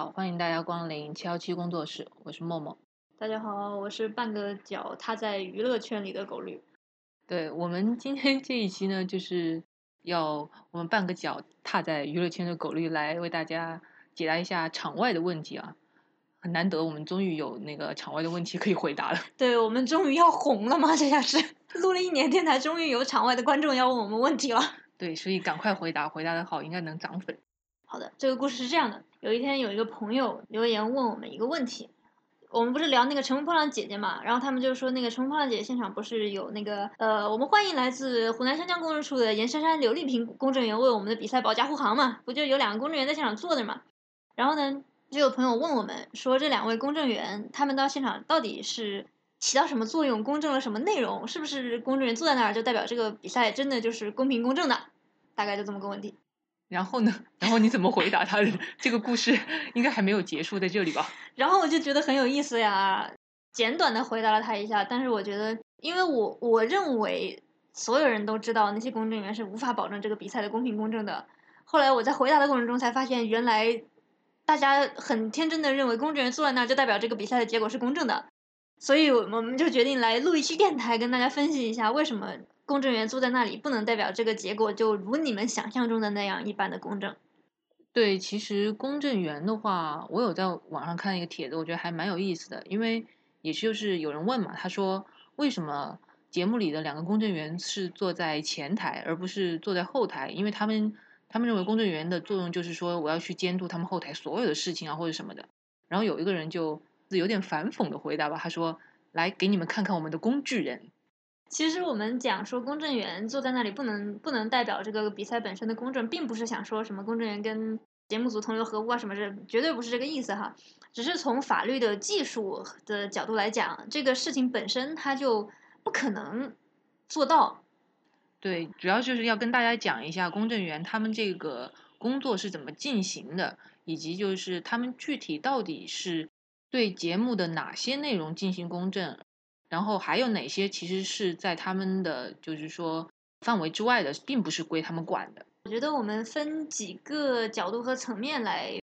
好，欢迎大家光临七幺七工作室，我是默默。大家好，我是半个脚踏在娱乐圈里的狗绿。对我们今天这一期呢，就是要我们半个脚踏在娱乐圈的狗绿来为大家解答一下场外的问题啊。很难得，我们终于有那个场外的问题可以回答了。对我们终于要红了吗？这下是录了一年电台，终于有场外的观众要问我们问题了。对，所以赶快回答，回答的好应该能涨粉。好的，这个故事是这样的：有一天有一个朋友留言问我们一个问题，我们不是聊那个乘风破浪姐姐嘛，然后他们就说那个乘风破浪姐姐现场不是有那个呃，我们欢迎来自湖南湘江公证处的严珊珊、刘丽萍公证员为我们的比赛保驾护航嘛，不就有两个公证员在现场坐着嘛？然后呢？就有朋友问我们说，这两位公证员他们到现场到底是起到什么作用，公证了什么内容？是不是公证员坐在那儿就代表这个比赛真的就是公平公正的？大概就这么个问题。然后呢？然后你怎么回答他？这个故事应该还没有结束在这里吧？然后我就觉得很有意思呀，简短的回答了他一下。但是我觉得，因为我我认为所有人都知道那些公证员是无法保证这个比赛的公平公正的。后来我在回答的过程中才发现，原来。大家很天真的认为公证员坐在那儿就代表这个比赛的结果是公正的，所以我们就决定来录一期电台，跟大家分析一下为什么公证员坐在那里不能代表这个结果就如你们想象中的那样一般的公正。对，其实公证员的话，我有在网上看一个帖子，我觉得还蛮有意思的，因为也就是有人问嘛，他说为什么节目里的两个公证员是坐在前台而不是坐在后台，因为他们。他们认为公证员的作用就是说，我要去监督他们后台所有的事情啊，或者什么的。然后有一个人就有点反讽的回答吧，他说：“来给你们看看我们的工具人。”其实我们讲说公证员坐在那里不能不能代表这个比赛本身的公正，并不是想说什么公证员跟节目组同流合污啊什么这绝对不是这个意思哈。只是从法律的技术的角度来讲，这个事情本身它就不可能做到。对，主要就是要跟大家讲一下公证员他们这个工作是怎么进行的，以及就是他们具体到底是对节目的哪些内容进行公证，然后还有哪些其实是在他们的就是说范围之外的，并不是归他们管的。我觉得我们分几个角度和层面来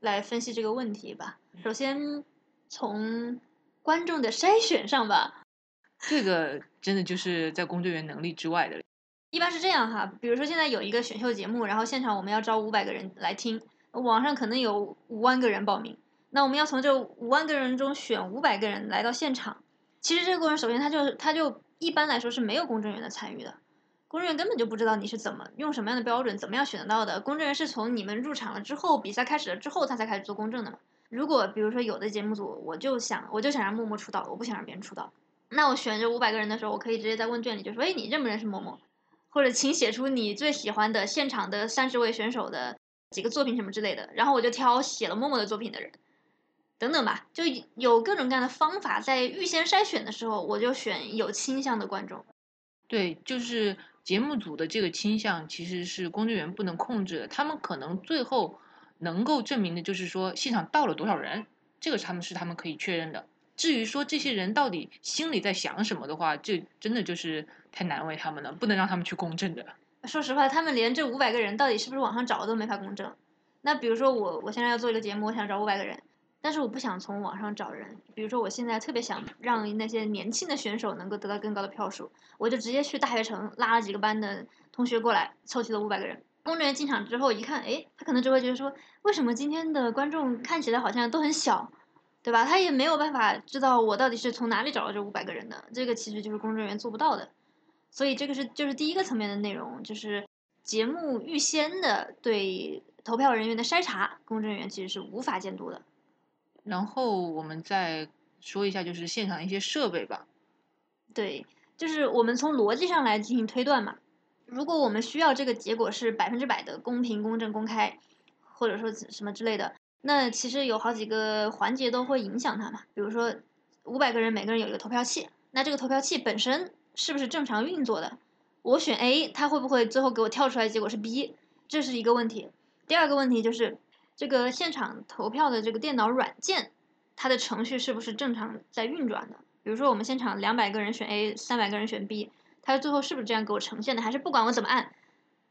来分析这个问题吧。首先从观众的筛选上吧，这个真的就是在工作人员能力之外的。一般是这样哈，比如说现在有一个选秀节目，然后现场我们要招五百个人来听，网上可能有五万个人报名，那我们要从这五万个人中选五百个人来到现场。其实这个过程首先他就他就一般来说是没有公证员的参与的，公证员根本就不知道你是怎么用什么样的标准，怎么样选得到的。公证员是从你们入场了之后，比赛开始了之后，他才开始做公证的嘛。如果比如说有的节目组，我就想我就想让默默出道，我不想让别人出道，那我选这五百个人的时候，我可以直接在问卷里就说，哎，你认不认识默默？或者请写出你最喜欢的现场的三十位选手的几个作品什么之类的，然后我就挑写了默默的作品的人，等等吧，就有各种各样的方法，在预先筛选的时候，我就选有倾向的观众。对，就是节目组的这个倾向其实是工作人员不能控制的，他们可能最后能够证明的就是说现场到了多少人，这个他们是他们可以确认的。至于说这些人到底心里在想什么的话，这真的就是太难为他们了，不能让他们去公证的。说实话，他们连这五百个人到底是不是网上找的都没法公证。那比如说我，我现在要做一个节目，我想找五百个人，但是我不想从网上找人。比如说我现在特别想让那些年轻的选手能够得到更高的票数，我就直接去大学城拉了几个班的同学过来，凑齐了五百个人。公证员进场之后一看，哎，他可能就会觉得说，为什么今天的观众看起来好像都很小？对吧？他也没有办法知道我到底是从哪里找到这五百个人的，这个其实就是公证员做不到的。所以这个是就是第一个层面的内容，就是节目预先的对投票人员的筛查，公证员其实是无法监督的。然后我们再说一下，就是现场一些设备吧。对，就是我们从逻辑上来进行推断嘛。如果我们需要这个结果是百分之百的公平、公正、公开，或者说什么之类的。那其实有好几个环节都会影响它嘛，比如说五百个人每个人有一个投票器，那这个投票器本身是不是正常运作的？我选 A，它会不会最后给我跳出来结果是 B？这是一个问题。第二个问题就是这个现场投票的这个电脑软件，它的程序是不是正常在运转的？比如说我们现场两百个人选 A，三百个人选 B，它最后是不是这样给我呈现的？还是不管我怎么按，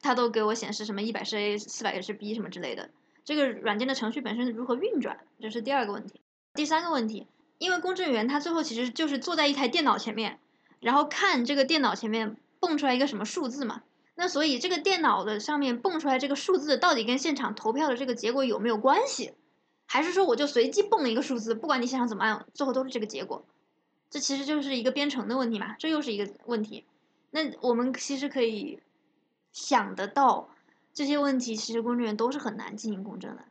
它都给我显示什么一百是 A，四百个是 B 什么之类的？这个软件的程序本身如何运转，这是第二个问题。第三个问题，因为公证员他最后其实就是坐在一台电脑前面，然后看这个电脑前面蹦出来一个什么数字嘛。那所以这个电脑的上面蹦出来这个数字到底跟现场投票的这个结果有没有关系？还是说我就随机蹦了一个数字，不管你现场怎么按，最后都是这个结果？这其实就是一个编程的问题嘛，这又是一个问题。那我们其实可以想得到这些问题，其实公证员都是很难进行公证的。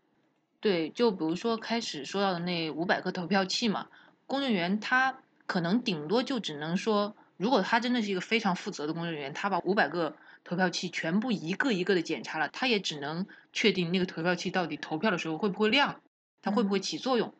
对，就比如说开始说到的那五百个投票器嘛，公证员他可能顶多就只能说，如果他真的是一个非常负责的公证员，他把五百个投票器全部一个一个的检查了，他也只能确定那个投票器到底投票的时候会不会亮，它会不会起作用。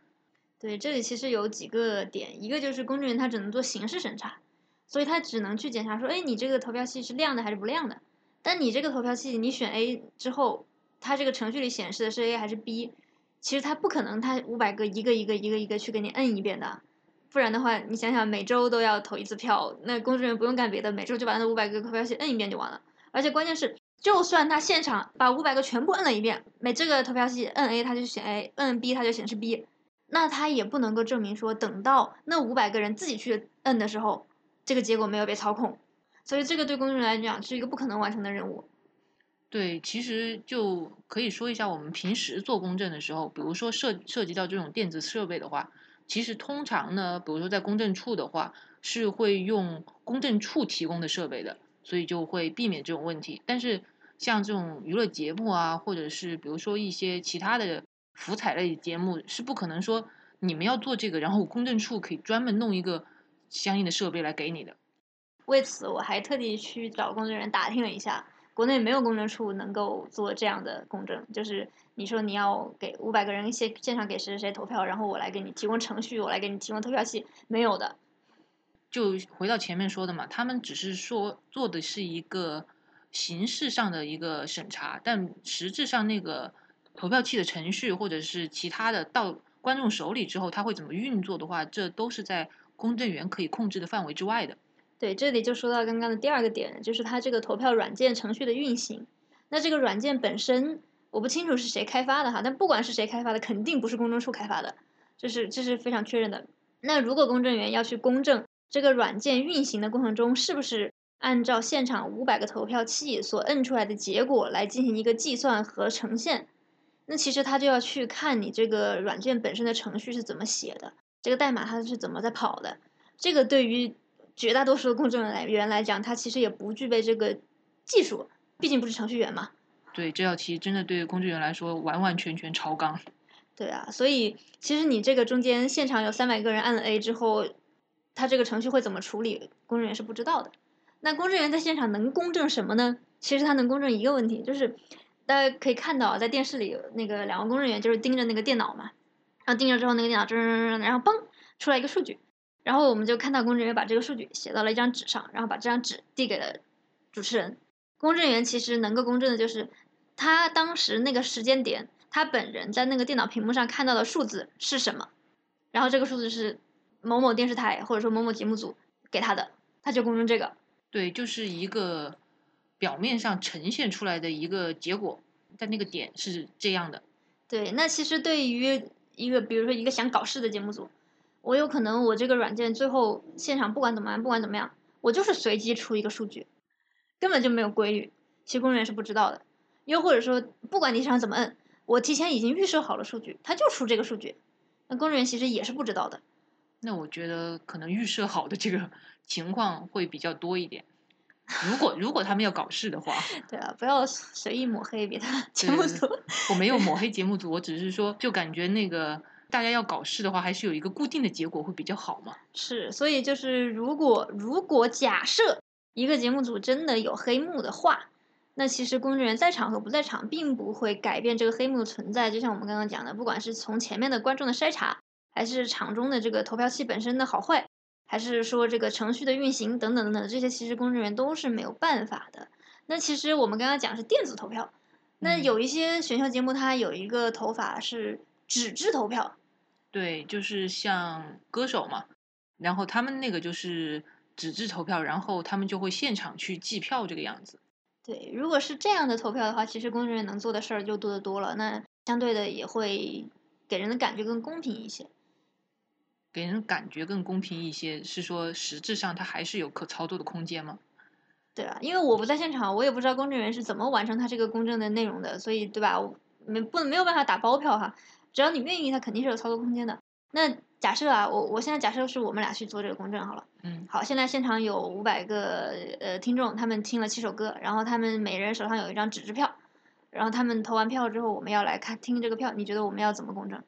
对，这里其实有几个点，一个就是公证员他只能做形式审查，所以他只能去检查说，哎，你这个投票器是亮的还是不亮的？但你这个投票器你选 A 之后，它这个程序里显示的是 A 还是 B？其实他不可能他五百个一个一个一个一个去给你摁一遍的，不然的话，你想想每周都要投一次票，那公证员不用干别的，每周就把那五百个投票器摁一遍就完了。而且关键是，就算他现场把五百个全部摁了一遍，每这个投票器摁 A 他就选 A，摁 B 他就显示 B。那他也不能够证明说，等到那五百个人自己去摁的时候，这个结果没有被操控，所以这个对公众人来讲是一个不可能完成的任务。对，其实就可以说一下，我们平时做公证的时候，比如说涉涉及到这种电子设备的话，其实通常呢，比如说在公证处的话，是会用公证处提供的设备的，所以就会避免这种问题。但是像这种娱乐节目啊，或者是比如说一些其他的。福彩类节目是不可能说你们要做这个，然后公证处可以专门弄一个相应的设备来给你的。为此，我还特地去找公证人打听了一下，国内没有公证处能够做这样的公证。就是你说你要给五百个人现现场给谁谁谁投票，然后我来给你提供程序，我来给你提供投票器，没有的。就回到前面说的嘛，他们只是说做的是一个形式上的一个审查，但实质上那个。投票器的程序，或者是其他的到观众手里之后，它会怎么运作的话，这都是在公证员可以控制的范围之外的。对，这里就说到刚刚的第二个点，就是它这个投票软件程序的运行。那这个软件本身，我不清楚是谁开发的哈，但不管是谁开发的，肯定不是公证处开发的，这是这是非常确认的。那如果公证员要去公证这个软件运行的过程中，是不是按照现场五百个投票器所摁出来的结果来进行一个计算和呈现？那其实他就要去看你这个软件本身的程序是怎么写的，这个代码它是怎么在跑的。这个对于绝大多数的公证员来讲，他其实也不具备这个技术，毕竟不是程序员嘛。对，这道题真的对公证员来说完完全全超纲。对啊，所以其实你这个中间现场有三百个人按了 A 之后，他这个程序会怎么处理，公证员是不知道的。那公证员在现场能公证什么呢？其实他能公证一个问题，就是。大家可以看到，在电视里那个两个工作人员就是盯着那个电脑嘛，然后盯着之后，那个电脑噔，然后嘣出来一个数据，然后我们就看到工作人员把这个数据写到了一张纸上，然后把这张纸递给了主持人。公证员其实能够公证的就是他当时那个时间点，他本人在那个电脑屏幕上看到的数字是什么，然后这个数字是某某电视台或者说某某节目组给他的，他就公证这个。对，就是一个。表面上呈现出来的一个结果，但那个点是这样的。对，那其实对于一个，比如说一个想搞事的节目组，我有可能我这个软件最后现场不管怎么样，不管怎么样，我就是随机出一个数据，根本就没有规律，其实工作人员是不知道的。又或者说，不管你想怎么摁，我提前已经预设好了数据，他就出这个数据，那工作人员其实也是不知道的。那我觉得可能预设好的这个 情况会比较多一点。如果如果他们要搞事的话，对啊，不要随意抹黑别的节目组。我没有抹黑节目组，我只是说，就感觉那个大家要搞事的话，还是有一个固定的结果会比较好嘛。是，所以就是如果如果假设一个节目组真的有黑幕的话，那其实工作人员在场和不在场并不会改变这个黑幕的存在。就像我们刚刚讲的，不管是从前面的观众的筛查，还是场中的这个投票器本身的好坏。还是说这个程序的运行等等等等，这些其实工作人员都是没有办法的。那其实我们刚刚讲是电子投票，那有一些选秀节目它有一个投法是纸质投票。对，就是像歌手嘛，然后他们那个就是纸质投票，然后他们就会现场去计票这个样子。对，如果是这样的投票的话，其实工作人员能做的事儿就多得多了。那相对的也会给人的感觉更公平一些。给人感觉更公平一些，是说实质上它还是有可操作的空间吗？对啊，因为我不在现场，我也不知道公证员是怎么完成他这个公证的内容的，所以对吧？没不没有办法打包票哈。只要你愿意，他肯定是有操作空间的。那假设啊，我我现在假设是我们俩去做这个公证好了。嗯。好，现在现场有五百个呃听众，他们听了七首歌，然后他们每人手上有一张纸质票，然后他们投完票之后，我们要来看听这个票，你觉得我们要怎么公证？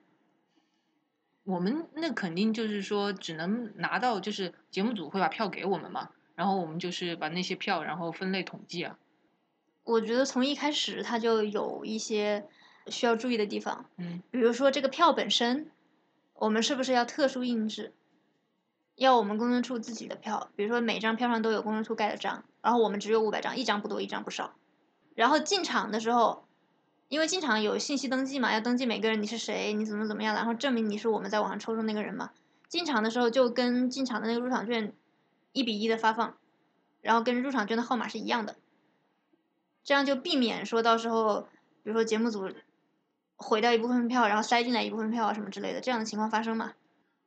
我们那肯定就是说，只能拿到就是节目组会把票给我们嘛，然后我们就是把那些票然后分类统计啊。我觉得从一开始他就有一些需要注意的地方，嗯，比如说这个票本身，我们是不是要特殊印制？要我们公证处自己的票，比如说每张票上都有公证处盖的章，然后我们只有五百张，一张不多，一张不少。然后进场的时候。因为进场有信息登记嘛，要登记每个人你是谁，你怎么怎么样，然后证明你是我们在网上抽中那个人嘛。进场的时候就跟进场的那个入场券一比一的发放，然后跟入场券的号码是一样的，这样就避免说到时候，比如说节目组毁掉一部分票，然后塞进来一部分票啊什么之类的这样的情况发生嘛。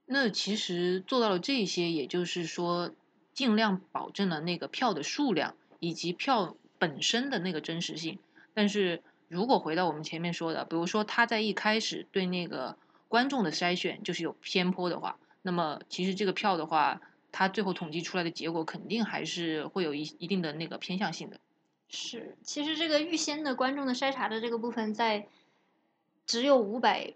那其实做到了这些，也就是说尽量保证了那个票的数量以及票本身的那个真实性，但是。如果回到我们前面说的，比如说他在一开始对那个观众的筛选就是有偏颇的话，那么其实这个票的话，他最后统计出来的结果肯定还是会有一一定的那个偏向性的。是，其实这个预先的观众的筛查的这个部分，在只有五百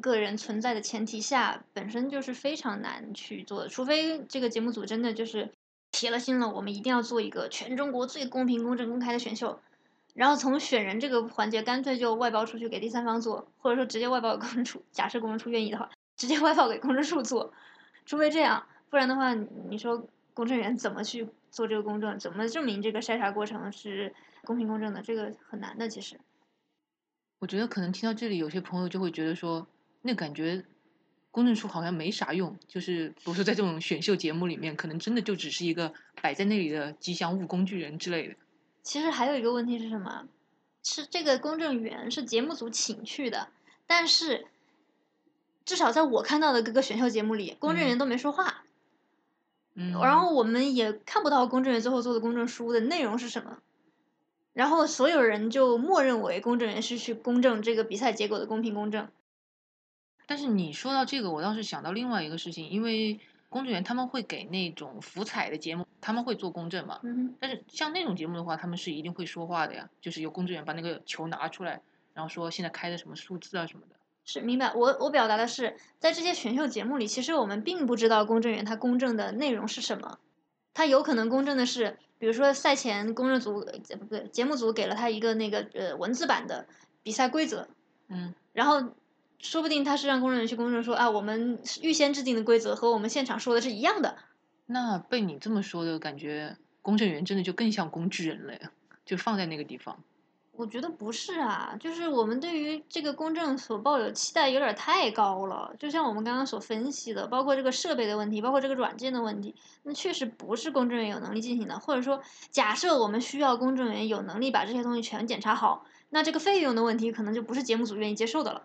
个人存在的前提下，本身就是非常难去做的，除非这个节目组真的就是铁了心了，我们一定要做一个全中国最公平、公正、公开的选秀。然后从选人这个环节，干脆就外包出去给第三方做，或者说直接外包给公证处。假设公证处愿意的话，直接外包给公证处做。除非这样，不然的话，你说公证员怎么去做这个公证？怎么证明这个筛查过程是公平公正的？这个很难的，其实。我觉得可能听到这里，有些朋友就会觉得说，那感觉公证处好像没啥用，就是比如说在这种选秀节目里面，可能真的就只是一个摆在那里的吉祥物、工具人之类的。其实还有一个问题是什么？是这个公证员是节目组请去的，但是至少在我看到的各个选秀节目里，公证员都没说话。嗯。然后我们也看不到公证员最后做的公证书的内容是什么。然后所有人就默认为公证员是去公证这个比赛结果的公平公正。但是你说到这个，我倒是想到另外一个事情，因为。公证员他们会给那种福彩的节目，他们会做公证嘛？嗯但是像那种节目的话，他们是一定会说话的呀，就是有公证员把那个球拿出来，然后说现在开的什么数字啊什么的。是明白，我我表达的是，在这些选秀节目里，其实我们并不知道公证员他公证的内容是什么，他有可能公证的是，比如说赛前公证组不对，节目组给了他一个那个呃文字版的比赛规则，嗯，然后。说不定他是让公证员去公证说啊，我们预先制定的规则和我们现场说的是一样的。那被你这么说的感觉，公证员真的就更像工具人了呀？就放在那个地方。我觉得不是啊，就是我们对于这个公证所抱有期待有点太高了。就像我们刚刚所分析的，包括这个设备的问题，包括这个软件的问题，那确实不是公证员有能力进行的。或者说，假设我们需要公证员有能力把这些东西全检查好，那这个费用的问题可能就不是节目组愿意接受的了。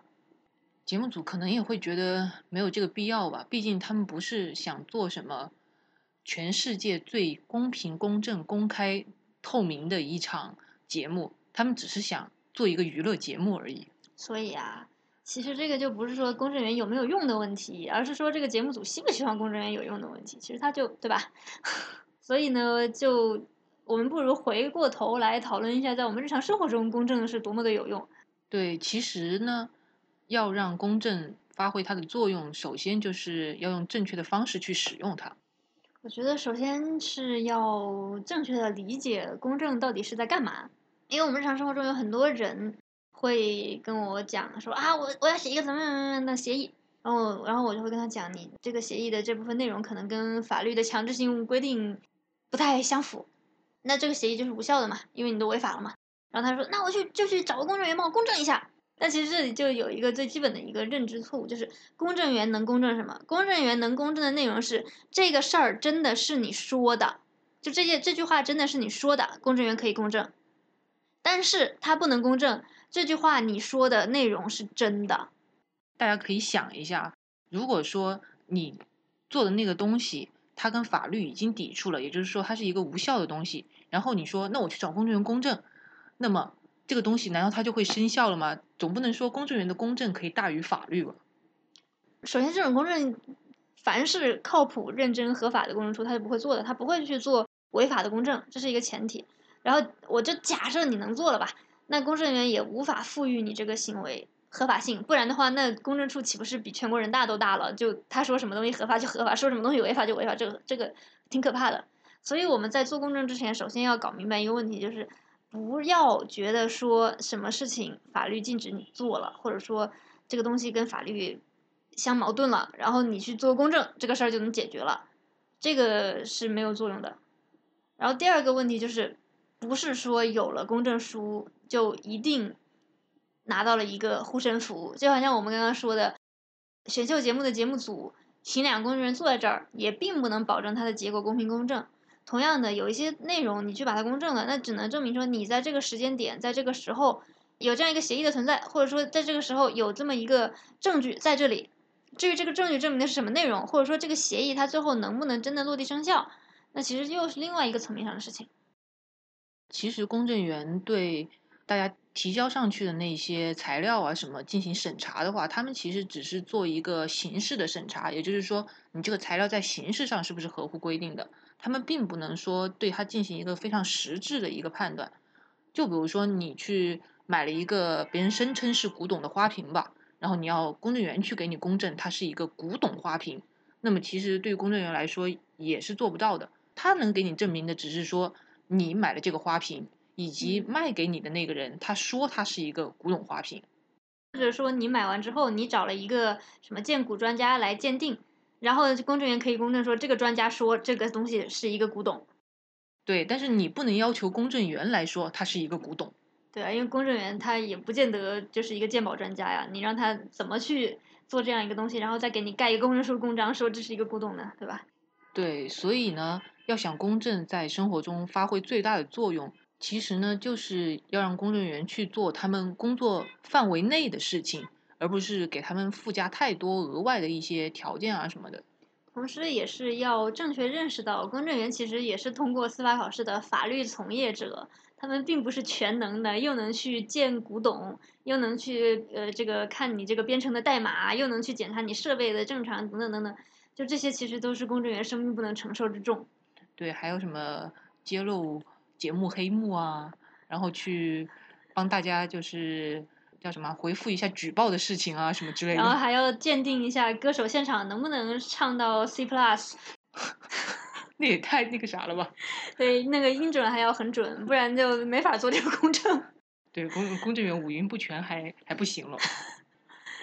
节目组可能也会觉得没有这个必要吧，毕竟他们不是想做什么全世界最公平、公正、公开、透明的一场节目，他们只是想做一个娱乐节目而已。所以啊，其实这个就不是说公证员有没有用的问题，而是说这个节目组希不希望公证员有用的问题。其实他就对吧？所以呢，就我们不如回过头来讨论一下，在我们日常生活中公证是多么的有用。对，其实呢。要让公证发挥它的作用，首先就是要用正确的方式去使用它。我觉得首先是要正确的理解公证到底是在干嘛，因为我们日常生活中有很多人会跟我讲说啊，我我要写一个怎么怎么样的协议，然后然后我就会跟他讲，你这个协议的这部分内容可能跟法律的强制性规定不太相符，那这个协议就是无效的嘛，因为你都违法了嘛。然后他说，那我去就去找个公证员帮我公证一下。但其实这里就有一个最基本的一个认知错误，就是公证员能公证什么？公证员能公证的内容是这个事儿真的是你说的，就这件这句话真的是你说的，公证员可以公证。但是他不能公证这句话你说的内容是真的。大家可以想一下，如果说你做的那个东西，它跟法律已经抵触了，也就是说它是一个无效的东西，然后你说那我去找公证员公证，那么这个东西难道它就会生效了吗？总不能说公证员的公证可以大于法律吧？首先，这种公证，凡是靠谱、认真、合法的公证处，他就不会做的，他不会去做违法的公证，这是一个前提。然后我就假设你能做了吧，那公证员也无法赋予你这个行为合法性，不然的话，那公证处岂不是比全国人大都大了？就他说什么东西合法就合法，说什么东西违法就违法，这个这个挺可怕的。所以我们在做公证之前，首先要搞明白一个问题，就是不要觉得说什么事情法律禁止你做了，或者说这个东西跟法律。相矛盾了，然后你去做公证，这个事儿就能解决了，这个是没有作用的。然后第二个问题就是，不是说有了公证书就一定拿到了一个护身符，就好像我们刚刚说的，选秀节目的节目组请两个公证员坐在这儿，也并不能保证它的结果公平公正。同样的，有一些内容你去把它公证了，那只能证明说你在这个时间点，在这个时候有这样一个协议的存在，或者说在这个时候有这么一个证据在这里。至于这个证据证明的是什么内容，或者说这个协议它最后能不能真的落地生效，那其实又是另外一个层面上的事情。其实公证员对大家提交上去的那些材料啊什么进行审查的话，他们其实只是做一个形式的审查，也就是说你这个材料在形式上是不是合乎规定的，他们并不能说对它进行一个非常实质的一个判断。就比如说你去买了一个别人声称是古董的花瓶吧。然后你要公证员去给你公证，它是一个古董花瓶，那么其实对于公证员来说也是做不到的。他能给你证明的只是说你买了这个花瓶，以及卖给你的那个人他说它是一个古董花瓶，或者说你买完之后你找了一个什么鉴古专家来鉴定，然后公证员可以公证说这个专家说这个东西是一个古董。对，但是你不能要求公证员来说它是一个古董。对啊，因为公证员他也不见得就是一个鉴宝专家呀，你让他怎么去做这样一个东西，然后再给你盖一个公证书公章，说这是一个古董呢，对吧？对，所以呢，要想公证在生活中发挥最大的作用，其实呢，就是要让公证员去做他们工作范围内的事情，而不是给他们附加太多额外的一些条件啊什么的。同时，也是要正确认识到，公证员其实也是通过司法考试的法律从业者。他们并不是全能的，又能去建古董，又能去呃这个看你这个编程的代码，又能去检查你设备的正常等等等等，就这些其实都是公证员生命不能承受之重。对，还有什么揭露节目黑幕啊，然后去帮大家就是叫什么回复一下举报的事情啊什么之类的。然后还要鉴定一下歌手现场能不能唱到 C plus。那也太那个啥了吧？对，那个音准还要很准，不然就没法做这个公证。对，公公证员五音不全还还不行了。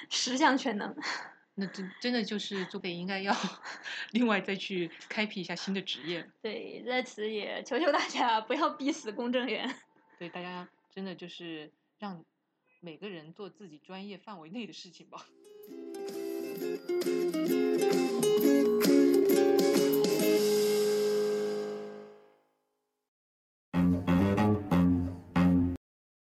十项全能。那真真的就是作北应该要另外再去开辟一下新的职业。对，在此也求求大家不要逼死公证员。对，大家真的就是让每个人做自己专业范围内的事情吧。